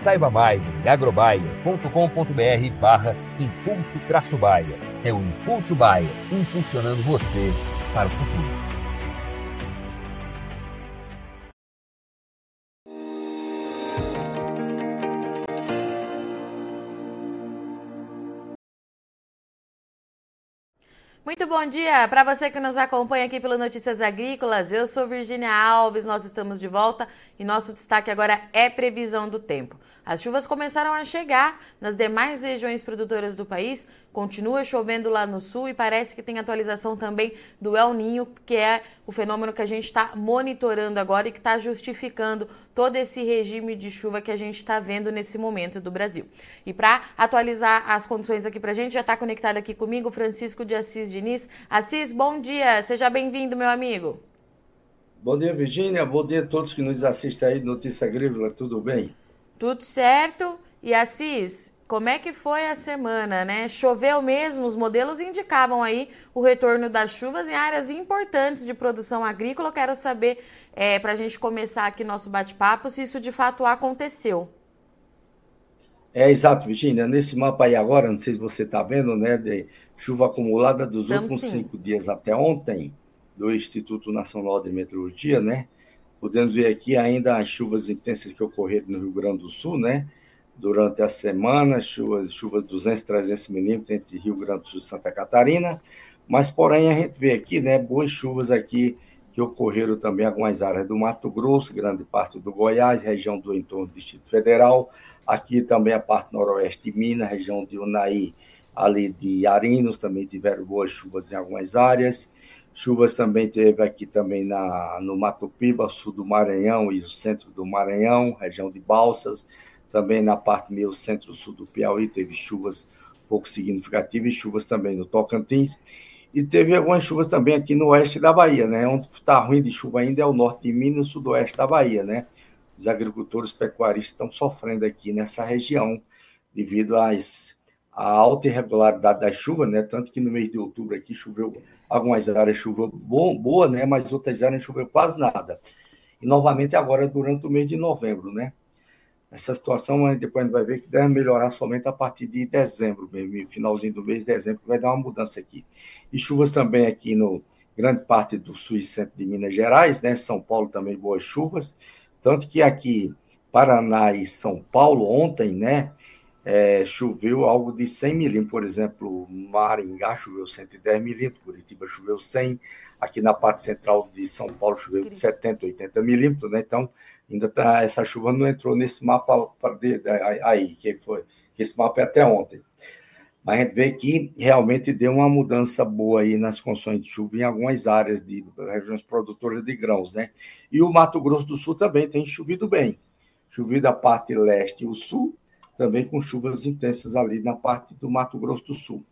Saiba mais em agrobaia.com.br barra impulso traço baia. É o Impulso Baia, impulsionando você para o futuro. Muito bom dia para você que nos acompanha aqui pelo Notícias Agrícolas. Eu sou Virginia Alves, nós estamos de volta e nosso destaque agora é previsão do tempo. As chuvas começaram a chegar nas demais regiões produtoras do país, continua chovendo lá no sul e parece que tem atualização também do El Ninho, que é o fenômeno que a gente está monitorando agora e que está justificando todo esse regime de chuva que a gente está vendo nesse momento do Brasil. E para atualizar as condições aqui para a gente, já está conectado aqui comigo Francisco de Assis Diniz. Assis, bom dia, seja bem-vindo, meu amigo. Bom dia, Virgínia. Bom dia a todos que nos assistem aí Notícia Agrícola. Tudo bem? Tudo certo. E Assis, como é que foi a semana, né? Choveu mesmo, os modelos indicavam aí o retorno das chuvas em áreas importantes de produção agrícola. Eu quero saber, é, para a gente começar aqui nosso bate-papo, se isso de fato aconteceu. É exato, Virginia. Nesse mapa aí agora, não sei se você está vendo, né? De chuva acumulada dos Estamos últimos sim. cinco dias até ontem do Instituto Nacional de Meteorologia, né? Podemos ver aqui ainda as chuvas intensas que ocorreram no Rio Grande do Sul, né? Durante a semana, chuvas, chuvas de 200, 300 milímetros entre Rio Grande do Sul e Santa Catarina. Mas, porém, a gente vê aqui, né? Boas chuvas aqui que ocorreram também em algumas áreas do Mato Grosso, grande parte do Goiás, região do entorno do Distrito Federal, aqui também a parte noroeste de Minas, região de Unai, ali de Arinos, também tiveram boas chuvas em algumas áreas. Chuvas também teve aqui também na, no Mato Piba, sul do Maranhão e centro do Maranhão, região de Balsas. Também na parte meio centro-sul do Piauí teve chuvas pouco significativas e chuvas também no Tocantins. E teve algumas chuvas também aqui no oeste da Bahia, né? Onde está ruim de chuva ainda é o norte de Minas e sudoeste da Bahia, né? Os agricultores pecuaristas estão sofrendo aqui nessa região devido às a alta irregularidade da chuva, né? Tanto que no mês de outubro aqui choveu algumas áreas choveu bom, boa, né? Mas outras áreas choveu quase nada. E novamente agora durante o mês de novembro, né? Essa situação depois a gente vai ver que deve melhorar somente a partir de dezembro, mesmo, finalzinho do mês de dezembro, vai dar uma mudança aqui. E chuvas também aqui no grande parte do sul e centro de Minas Gerais, né? São Paulo também boas chuvas, tanto que aqui Paraná e São Paulo ontem, né? É, choveu algo de 100 milímetros, por exemplo, Maringá choveu 110 milímetros, Curitiba choveu 100, aqui na parte central de São Paulo choveu de 70, 80 milímetros, né? Então, ainda tá, essa chuva não entrou nesse mapa aí, que foi, que esse mapa é até ontem. Mas a gente vê que realmente deu uma mudança boa aí nas condições de chuva em algumas áreas de regiões produtoras de grãos, né? E o Mato Grosso do Sul também tem chovido bem. Chovido a parte leste e o sul, também com chuvas intensas ali na parte do Mato Grosso do Sul.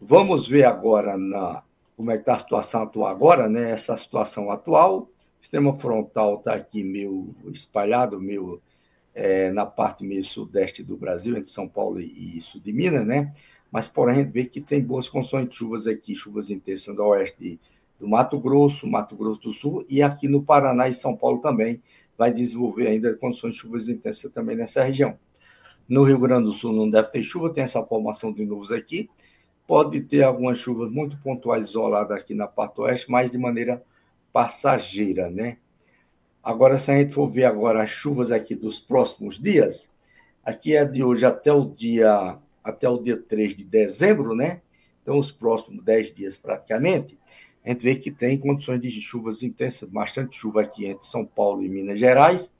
Vamos ver agora na, como é que está a situação atual agora, né? Essa situação atual, o sistema frontal está aqui meio espalhado, meio é, na parte meio sudeste do Brasil, entre São Paulo e, sul de Minas, né? Mas, porém, a gente vê que tem boas condições de chuvas aqui, chuvas intensas no oeste do Mato Grosso, Mato Grosso do Sul, e aqui no Paraná e São Paulo também, vai desenvolver ainda condições de chuvas intensas também nessa região. No Rio Grande do Sul não deve ter chuva, tem essa formação de nuvens aqui. Pode ter algumas chuvas muito pontuais isoladas aqui na parte oeste, mas de maneira passageira, né? Agora, se a gente for ver agora as chuvas aqui dos próximos dias, Aqui é de hoje até o dia até o dia 3 de dezembro, né? Então, os próximos 10 dias praticamente, a gente vê que tem condições de chuvas intensas, bastante chuva aqui entre São Paulo e Minas Gerais,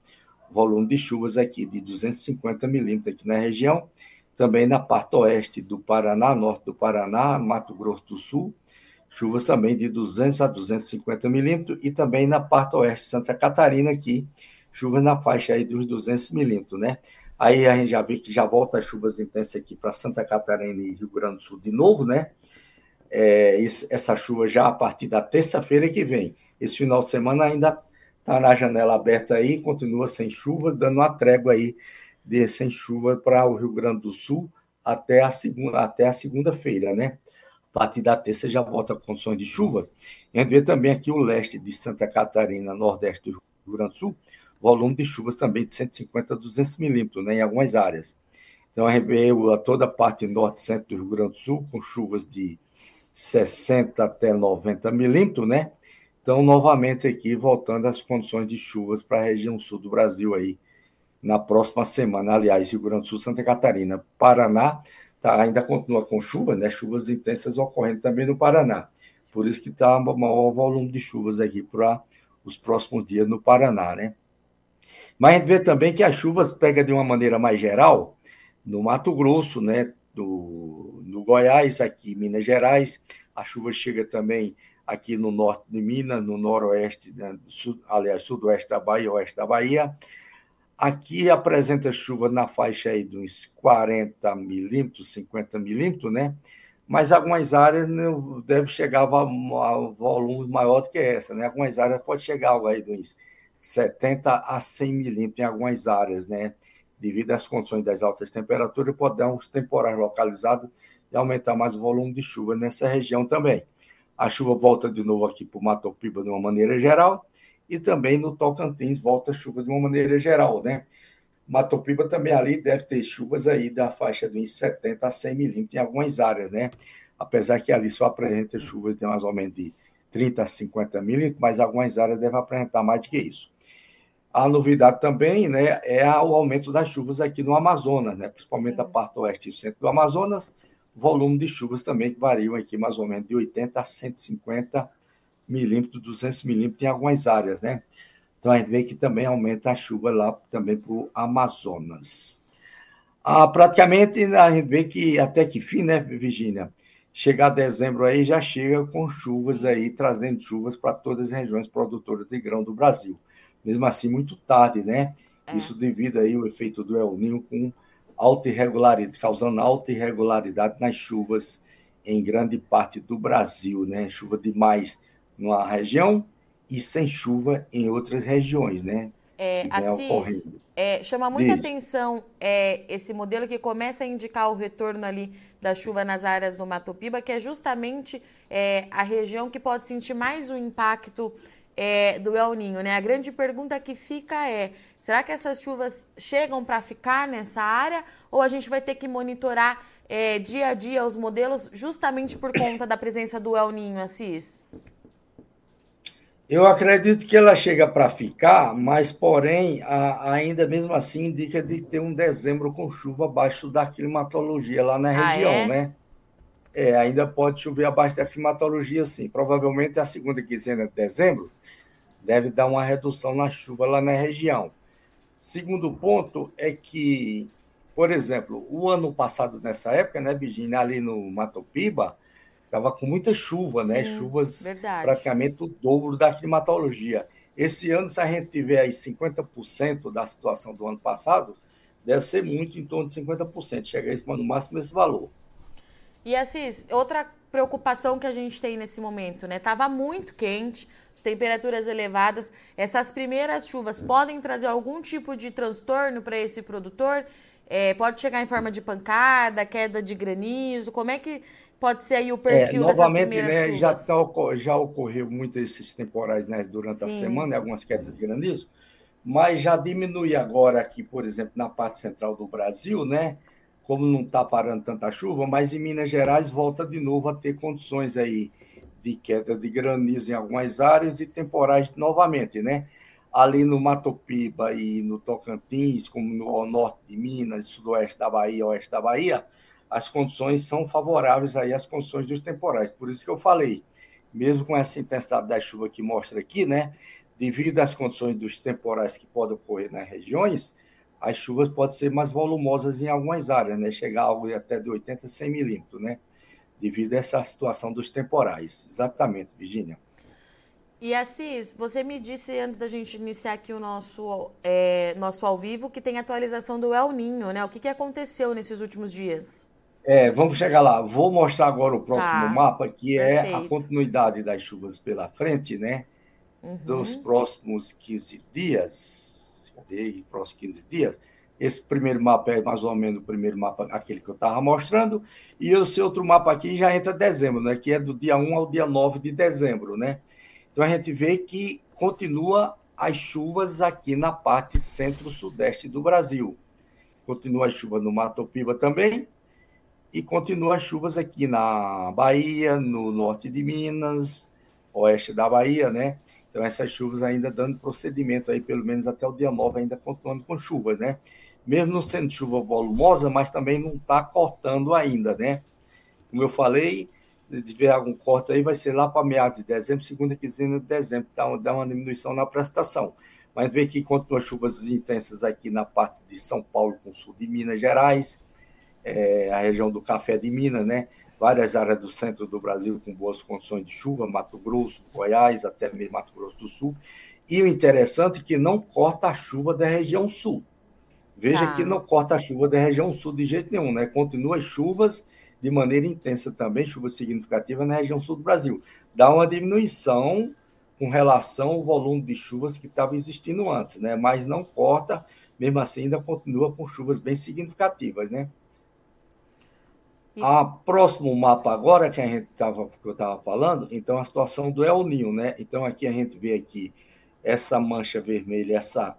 volume de chuvas aqui de 250 milímetros aqui na região, também na parte oeste do Paraná, norte do Paraná, Mato Grosso do Sul, chuvas também de 200 a 250 milímetros, e também na parte oeste de Santa Catarina aqui, chuvas na faixa aí dos 200 milímetros, né? Aí a gente já vê que já volta as chuvas intensas aqui para Santa Catarina e Rio Grande do Sul de novo, né? É, essa chuva já a partir da terça-feira que vem. Esse final de semana ainda está na janela aberta aí, continua sem chuva, dando uma trégua aí de sem chuva para o Rio Grande do Sul até a segunda até a segunda-feira, né? A partir da terça já volta condições de chuva. E a gente vê também aqui o leste de Santa Catarina, nordeste do Rio Grande do Sul, volume de chuvas também de 150 a 200 milímetros, né, em algumas áreas. Então, a gente vê toda a parte norte e centro do Rio Grande do Sul, com chuvas de 60 até 90 milímetros, né? Então, novamente aqui, voltando às condições de chuvas para a região sul do Brasil aí, na próxima semana. Aliás, Rio Grande do Sul, Santa Catarina, Paraná, tá, ainda continua com chuva, né? Chuvas intensas ocorrendo também no Paraná. Por isso que está maior volume de chuvas aqui para os próximos dias no Paraná, né? Mas a gente vê também que as chuvas pegam de uma maneira mais geral no Mato Grosso, né? Do, Goiás, aqui Minas Gerais. A chuva chega também aqui no norte de Minas, no noroeste, né, sul, aliás, sudoeste da Bahia, oeste da Bahia. Aqui apresenta chuva na faixa aí de uns 40 milímetros, 50 milímetros, né? Mas algumas áreas não deve chegar a volume maior do que essa, né? Algumas áreas pode chegar aí de uns 70 a 100 milímetros em algumas áreas, né? Devido às condições das altas temperaturas, pode dar uns temporais localizados e aumentar mais o volume de chuva nessa região também. A chuva volta de novo aqui para o Mato Piba de uma maneira geral e também no Tocantins volta a chuva de uma maneira geral, né? Mato Piba também ali deve ter chuvas aí da faixa de 70 a 100 milímetros em algumas áreas, né? Apesar que ali só apresenta chuvas de mais ou menos de 30 a 50 milímetros, mas algumas áreas devem apresentar mais do que isso. A novidade também né, é o aumento das chuvas aqui no Amazonas, né, principalmente a parte oeste e centro do Amazonas, volume de chuvas também que variam aqui mais ou menos de 80 a 150 milímetros, 200 milímetros em algumas áreas, né? Então a gente vê que também aumenta a chuva lá também para o Amazonas. Ah, praticamente a gente vê que até que fim, né, Virginia? Chegar dezembro aí já chega com chuvas aí, trazendo chuvas para todas as regiões produtoras de grão do Brasil mesmo assim muito tarde, né? É. Isso devido aí ao efeito do El Ninho com alta irregularidade, causando alta irregularidade nas chuvas em grande parte do Brasil, né? Chuva demais numa região e sem chuva em outras regiões, né? É, Assis, é, chama muita Diz. atenção é, esse modelo que começa a indicar o retorno ali da chuva nas áreas do Mato Piba, que é justamente é, a região que pode sentir mais o impacto é, do El Ninho, né? A grande pergunta que fica é: será que essas chuvas chegam para ficar nessa área ou a gente vai ter que monitorar é, dia a dia os modelos justamente por conta da presença do El Ninho, Assis? Eu acredito que ela chega para ficar, mas, porém, a, ainda mesmo assim indica de ter um dezembro com chuva abaixo da climatologia lá na ah, região, é? né? É, ainda pode chover abaixo da climatologia, sim. Provavelmente a segunda quinzena de dezembro deve dar uma redução na chuva lá na região. Segundo ponto é que, por exemplo, o ano passado, nessa época, né, Virginia, ali no Mato Piba, estava com muita chuva, né? sim, né? Chuvas verdade. praticamente o dobro da climatologia. Esse ano, se a gente tiver aí 50% da situação do ano passado, deve ser muito em torno de 50%. Chega a no máximo esse valor. E Assis, outra preocupação que a gente tem nesse momento, né? Tava muito quente, as temperaturas elevadas. Essas primeiras chuvas podem trazer algum tipo de transtorno para esse produtor? É, pode chegar em forma de pancada, queda de granizo? Como é que pode ser aí o perfil é, novamente, dessas primeiras né, chuvas? Já, tá, já ocorreu muito esses temporais né, durante Sim. a semana, algumas quedas de granizo, mas já diminui agora aqui, por exemplo, na parte central do Brasil, né? Como não está parando tanta chuva, mas em Minas Gerais volta de novo a ter condições aí de queda de granizo em algumas áreas e temporais novamente, né? ali no Matopiba e no Tocantins, como no norte de Minas, sudoeste da Bahia, oeste da Bahia, as condições são favoráveis aí às condições dos temporais. Por isso que eu falei, mesmo com essa intensidade da chuva que mostra aqui, né, devido às condições dos temporais que podem ocorrer nas regiões, as chuvas podem ser mais volumosas em algumas áreas, né, chegar a algo até de 80 a 100 milímetros, né, devido a essa situação dos temporais. Exatamente, Virginia. E Assis, você me disse antes da gente iniciar aqui o nosso, é, nosso ao vivo que tem atualização do El Ninho, né? O que, que aconteceu nesses últimos dias? É, vamos chegar lá. Vou mostrar agora o próximo tá. mapa, que Perfeito. é a continuidade das chuvas pela frente, né? Uhum. Dos próximos 15 dias. Cadê? Próximos 15 dias. Esse primeiro mapa é mais ou menos o primeiro mapa, aquele que eu estava mostrando. E esse outro mapa aqui já entra dezembro, né? Que é do dia 1 ao dia 9 de dezembro, né? Então a gente vê que continua as chuvas aqui na parte centro-sudeste do Brasil. Continua as chuvas no Mato Piba também, e continua as chuvas aqui na Bahia, no norte de Minas, oeste da Bahia, né? Então essas chuvas ainda dando procedimento aí, pelo menos até o dia 9, ainda continuando com chuvas, né? Mesmo não sendo chuva volumosa, mas também não está cortando ainda, né? Como eu falei, de tiver algum corte aí, vai ser lá para meados de dezembro, segunda quinzena de dezembro, dá, dá uma diminuição na prestação. Mas vê que continua chuvas intensas aqui na parte de São Paulo, com o sul de Minas Gerais, é, a região do Café de Minas, né? Várias áreas do centro do Brasil com boas condições de chuva, Mato Grosso, Goiás, até mesmo Mato Grosso do Sul. E o interessante é que não corta a chuva da região sul. Veja tá. que não corta a chuva da região sul de jeito nenhum, né? Continua as chuvas de maneira intensa também, chuva significativa na região sul do Brasil. Dá uma diminuição com relação ao volume de chuvas que estava existindo antes, né? Mas não corta, mesmo assim ainda continua com chuvas bem significativas, né? A próximo mapa agora que a gente tava, que eu estava falando, então a situação do El Ninho, né? Então aqui a gente vê aqui essa mancha vermelha, essa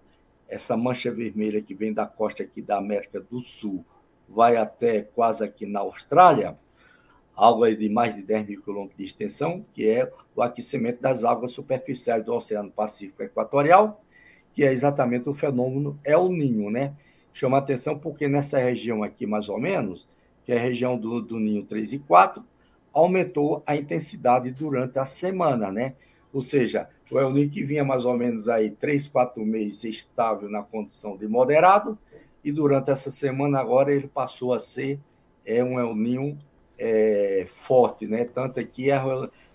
essa mancha vermelha que vem da costa aqui da América do Sul, vai até quase aqui na Austrália, algo de mais de 10 mil quilômetros de extensão, que é o aquecimento das águas superficiais do Oceano Pacífico Equatorial, que é exatamente o fenômeno El Ninho, né? Chama atenção porque nessa região aqui, mais ou menos, que é a região do, do Ninho 3 e 4, aumentou a intensidade durante a semana, né? Ou seja, o El que vinha mais ou menos aí 3, 4 meses estável na condição de moderado, e durante essa semana agora ele passou a ser é, um El é, forte, né? Tanto aqui é,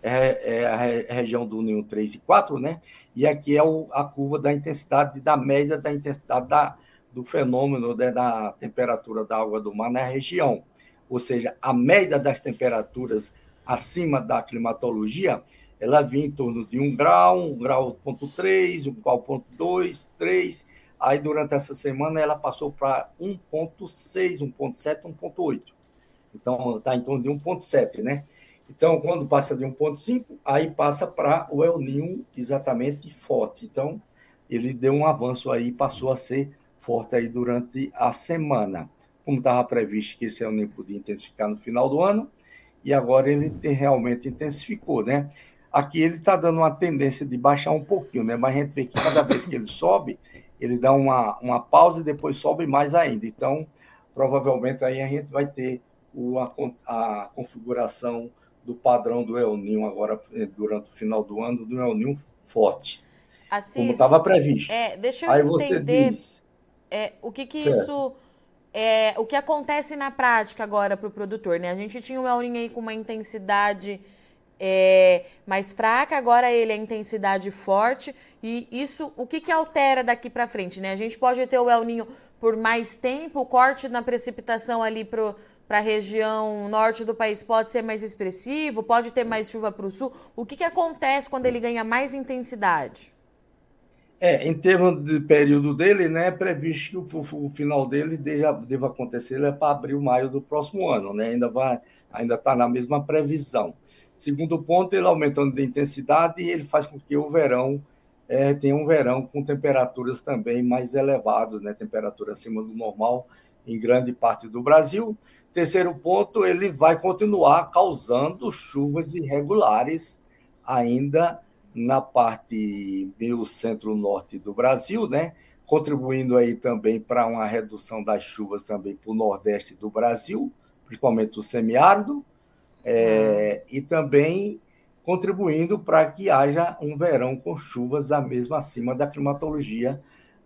é, é, a região do Ninho 3 e 4, né? E aqui é o, a curva da intensidade, da média da intensidade da, do fenômeno né, da temperatura da água do mar na região. Ou seja, a média das temperaturas acima da climatologia, ela vinha em torno de 1 grau, 1 grau ponto 3, 1 grau ponto 2, 3, Aí, durante essa semana, ela passou para 1,6, 1,7, 1,8. Então, está em torno de 1,7, né? Então, quando passa de 1,5, aí passa para o El Ninho exatamente forte. Então, ele deu um avanço aí, passou a ser forte aí durante a semana. Como estava previsto que esse El Ninho podia intensificar no final do ano, e agora ele realmente intensificou, né? Aqui ele está dando uma tendência de baixar um pouquinho, né? Mas a gente vê que cada vez que ele sobe, ele dá uma, uma pausa e depois sobe mais ainda. Então, provavelmente aí a gente vai ter o, a, a configuração do padrão do El Ninho agora eh, durante o final do ano, do El Ninho forte. Assis, como estava previsto. É, deixa eu aí entender diz, é, o que, que isso. É, o que acontece na prática agora para o produtor, né? A gente tinha o El Ninho aí com uma intensidade é, mais fraca, agora ele é intensidade forte. E isso, o que, que altera daqui para frente, né? A gente pode ter o El Ninho por mais tempo, o corte na precipitação ali para a região norte do país pode ser mais expressivo, pode ter mais chuva para o sul. O que, que acontece quando ele ganha mais intensidade? É, em termos de período dele, né, é previsto que o, o final dele deva, acontecer é para abril, maio do próximo ano, né? Ainda vai, ainda está na mesma previsão. Segundo ponto, ele aumentando de intensidade, ele faz com que o verão é, tenha um verão com temperaturas também mais elevadas, né? temperatura acima do normal em grande parte do Brasil. Terceiro ponto, ele vai continuar causando chuvas irregulares ainda na parte meio centro-norte do Brasil, né? contribuindo aí também para uma redução das chuvas também para o nordeste do Brasil, principalmente o semiárido, é, e também contribuindo para que haja um verão com chuvas a mesmo acima da climatologia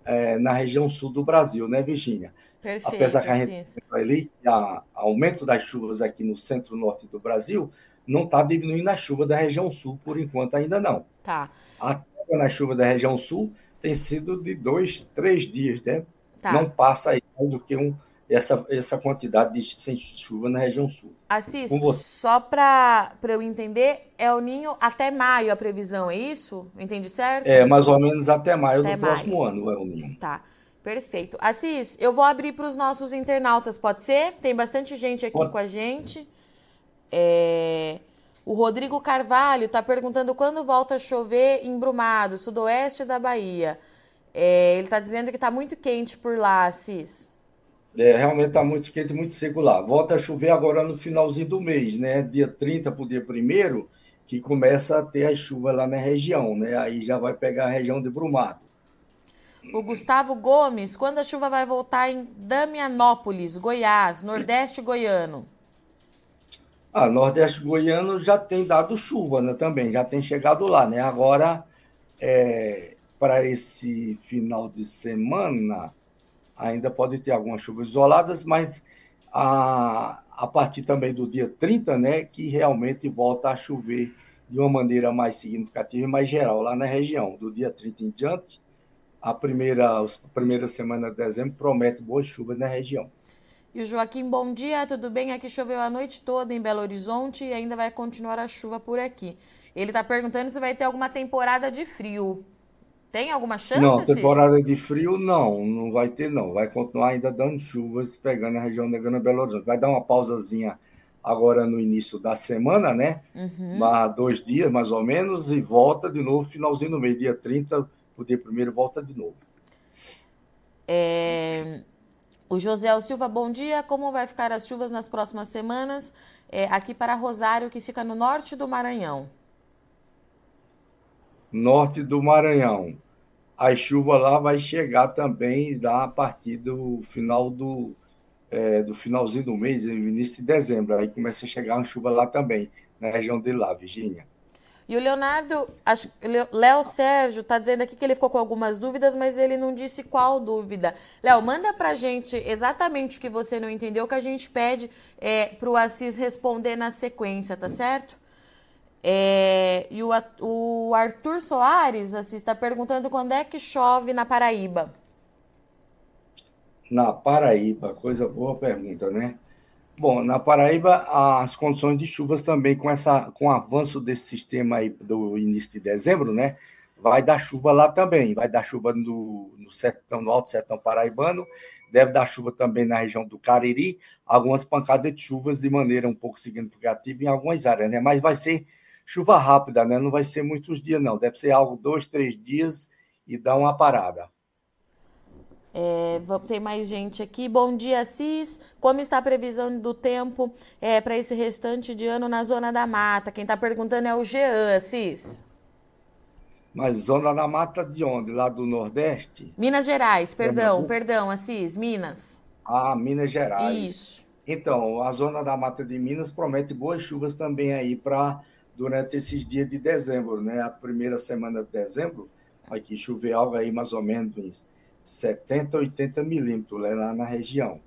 é, na região sul do Brasil, né, Virginia? Perfeito, Apesar que a gente ali, a, aumento das chuvas aqui no centro-norte do Brasil não está diminuindo a chuva da região sul, por enquanto ainda não. Tá. A na chuva da região sul tem sido de dois, três dias, né? Tá. Não passa aí do que um, essa, essa quantidade de sem chuva na região sul. Assis, só para eu entender, é o ninho até maio a previsão, é isso? Entendi certo? É, mais ou menos até maio até do maio. próximo ano é o ninho. Tá. Perfeito. Assis, eu vou abrir para os nossos internautas, pode ser? Tem bastante gente aqui pode. com a gente. É... O Rodrigo Carvalho está perguntando quando volta a chover em Brumado, sudoeste da Bahia. É, ele está dizendo que está muito quente por lá, Assis. É, realmente está muito quente, muito seco lá. Volta a chover agora no finalzinho do mês, né? Dia 30 para o dia 1 que começa a ter a chuva lá na região, né? Aí já vai pegar a região de Brumado. O Gustavo Gomes, quando a chuva vai voltar em Damianópolis, Goiás, Nordeste goiano? Ah, Nordeste goiano já tem dado chuva, né? Também já tem chegado lá, né? Agora, é, para esse final de semana, ainda pode ter algumas chuvas isoladas, mas a, a partir também do dia 30, né? Que realmente volta a chover de uma maneira mais significativa e mais geral lá na região. Do dia 30 em diante, a primeira, a primeira semana de dezembro promete boas chuvas na região. E o Joaquim, bom dia, tudo bem? Aqui choveu a noite toda em Belo Horizonte e ainda vai continuar a chuva por aqui. Ele está perguntando se vai ter alguma temporada de frio. Tem alguma chance? Não, temporada de frio não, não vai ter não. Vai continuar ainda dando chuvas, pegando a região da Grana Belo Horizonte. Vai dar uma pausazinha agora no início da semana, né? Uhum. Mas dois dias mais ou menos e volta de novo finalzinho no mês, dia 30, o dia primeiro volta de novo. É... O José Silva, bom dia. Como vai ficar as chuvas nas próximas semanas é, aqui para Rosário, que fica no norte do Maranhão? Norte do Maranhão. A chuva lá vai chegar também lá a partir do final do, é, do finalzinho do mês, início de dezembro. Aí começa a chegar uma chuva lá também, na região de lá, Virgínia. E o Leonardo, Léo Sérgio está dizendo aqui que ele ficou com algumas dúvidas, mas ele não disse qual dúvida. Léo, manda para gente exatamente o que você não entendeu, que a gente pede é, para o Assis responder na sequência, tá certo? É, e o, o Arthur Soares, Assis, está perguntando quando é que chove na Paraíba. Na Paraíba, coisa boa pergunta, né? Bom, na Paraíba, as condições de chuvas também, com, essa, com o avanço desse sistema aí do início de dezembro, né? Vai dar chuva lá também, vai dar chuva no, no, sertão, no Alto Sertão Paraibano, deve dar chuva também na região do Cariri, algumas pancadas de chuvas de maneira um pouco significativa em algumas áreas, né? Mas vai ser chuva rápida, né? Não vai ser muitos dias, não. Deve ser algo dois, três dias e dar uma parada. É, ter mais gente aqui. Bom dia, Cis. Como está a previsão do tempo é, para esse restante de ano na Zona da Mata? Quem está perguntando é o Jean, Cis. Mas Zona da Mata de onde? Lá do Nordeste? Minas Gerais, perdão, perdão, Assis, Minas. Ah, Minas Gerais. Isso. Então, a Zona da Mata de Minas promete boas chuvas também aí para durante esses dias de dezembro, né? A primeira semana de dezembro, aqui chover algo aí mais ou menos 70, 80 milímetros lá na região.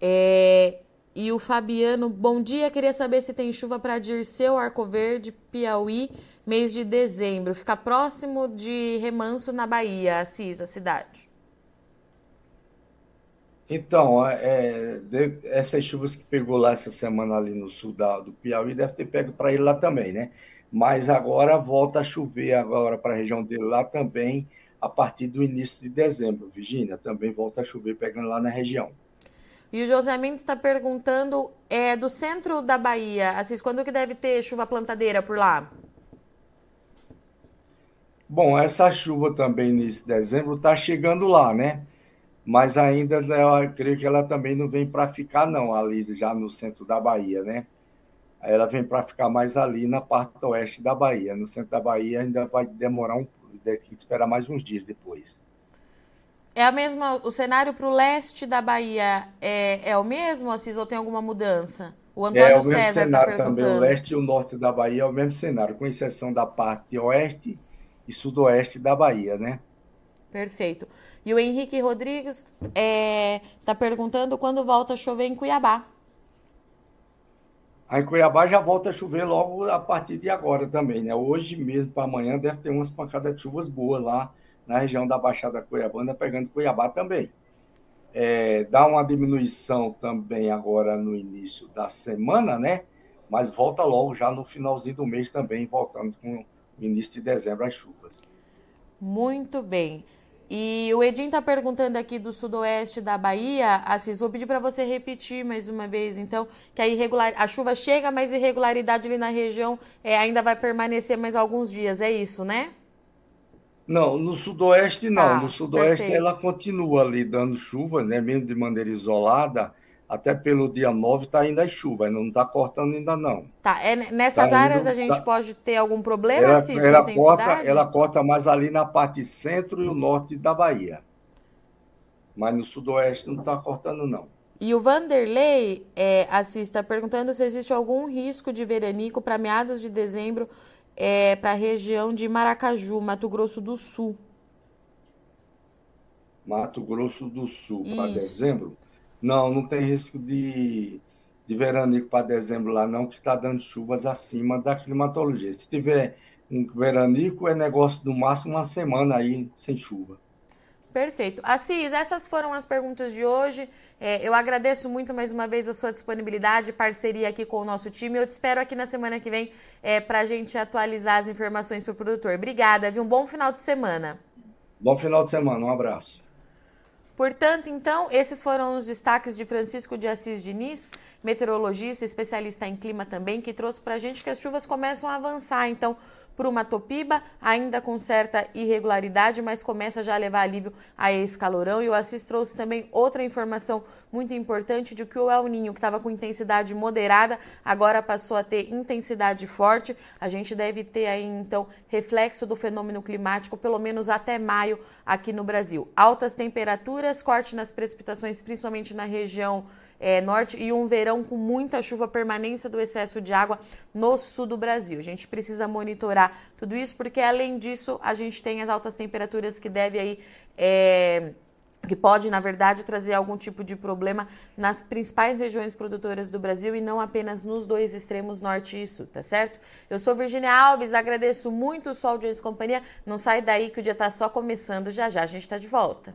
É, e o Fabiano, bom dia. Queria saber se tem chuva para Dirceu, Arco Verde, Piauí, mês de dezembro. Fica próximo de Remanso, na Bahia, Assis, a cidade. Então, é, de, essas chuvas que pegou lá essa semana ali no sul da, do Piauí deve ter pego para ele lá também, né? Mas agora volta a chover agora para a região dele lá também a partir do início de dezembro. Virgínia, também volta a chover pegando lá na região. E o José Mendes está perguntando é, do centro da Bahia, Assis, quando que deve ter chuva plantadeira por lá? Bom, essa chuva também nesse dezembro está chegando lá, né? Mas ainda eu creio que ela também não vem para ficar, não, ali já no centro da Bahia, né? Ela vem para ficar mais ali na parte oeste da Bahia. No centro da Bahia ainda vai demorar um, que esperar mais uns dias depois. É a mesma, o cenário para o leste da Bahia é, é o mesmo, Assis, ou tem alguma mudança? O Antônio é o mesmo César tá cenário tá também, o leste e o norte da Bahia é o mesmo cenário, com exceção da parte oeste e sudoeste da Bahia, né? Perfeito. E o Henrique Rodrigues está é, tá perguntando quando volta a chover em Cuiabá. Aí em Cuiabá já volta a chover logo a partir de agora também, né? Hoje mesmo para amanhã deve ter umas pancadas de chuvas boas lá na região da Baixada Cuiabana, pegando Cuiabá também. É, dá uma diminuição também agora no início da semana, né? Mas volta logo já no finalzinho do mês também, voltando com o início de dezembro as chuvas. Muito bem. E o Edinho está perguntando aqui do sudoeste da Bahia, Assis, vou pedir para você repetir mais uma vez, então, que a, irregular... a chuva chega, mas irregularidade ali na região é, ainda vai permanecer mais alguns dias, é isso, né? Não, no sudoeste não. Tá, no sudoeste perfeito. ela continua ali dando chuva, né? Mesmo de maneira isolada, até pelo dia 9 está ainda chuva, não está cortando ainda não. Tá, é, nessas tá áreas indo, a gente tá... pode ter algum problema, ela, Cis, ela corta, ela corta mais ali na parte centro e o norte da Bahia. Mas no sudoeste não está cortando não. E o Vanderlei é, assista perguntando se existe algum risco de veranico para meados de dezembro é, para a região de Maracaju, Mato Grosso do Sul. Mato Grosso do Sul, para dezembro? Não, não tem risco de, de veranico para dezembro lá, não, que está dando chuvas acima da climatologia. Se tiver um veranico, é negócio do máximo uma semana aí sem chuva. Perfeito. Assis, essas foram as perguntas de hoje. É, eu agradeço muito mais uma vez a sua disponibilidade, parceria aqui com o nosso time. Eu te espero aqui na semana que vem é, para a gente atualizar as informações para o produtor. Obrigada, viu? Um bom final de semana. Bom final de semana, um abraço. Portanto, então, esses foram os destaques de Francisco de Assis Diniz, meteorologista, especialista em clima também, que trouxe para a gente que as chuvas começam a avançar. Então, para uma topiba, ainda com certa irregularidade, mas começa já a levar alívio a esse calorão. E o Assis trouxe também outra informação muito importante de que o El Ninho, que estava com intensidade moderada, agora passou a ter intensidade forte. A gente deve ter aí, então, reflexo do fenômeno climático, pelo menos até maio aqui no Brasil. Altas temperaturas, corte nas precipitações, principalmente na região é, norte e um verão com muita chuva, permanência do excesso de água no sul do Brasil. A gente precisa monitorar tudo isso, porque além disso, a gente tem as altas temperaturas que deve aí. É, que pode, na verdade, trazer algum tipo de problema nas principais regiões produtoras do Brasil e não apenas nos dois extremos norte e sul, tá certo? Eu sou Virginia Alves, agradeço muito o Sol de companhia. Não sai daí que o dia está só começando, já já a gente está de volta.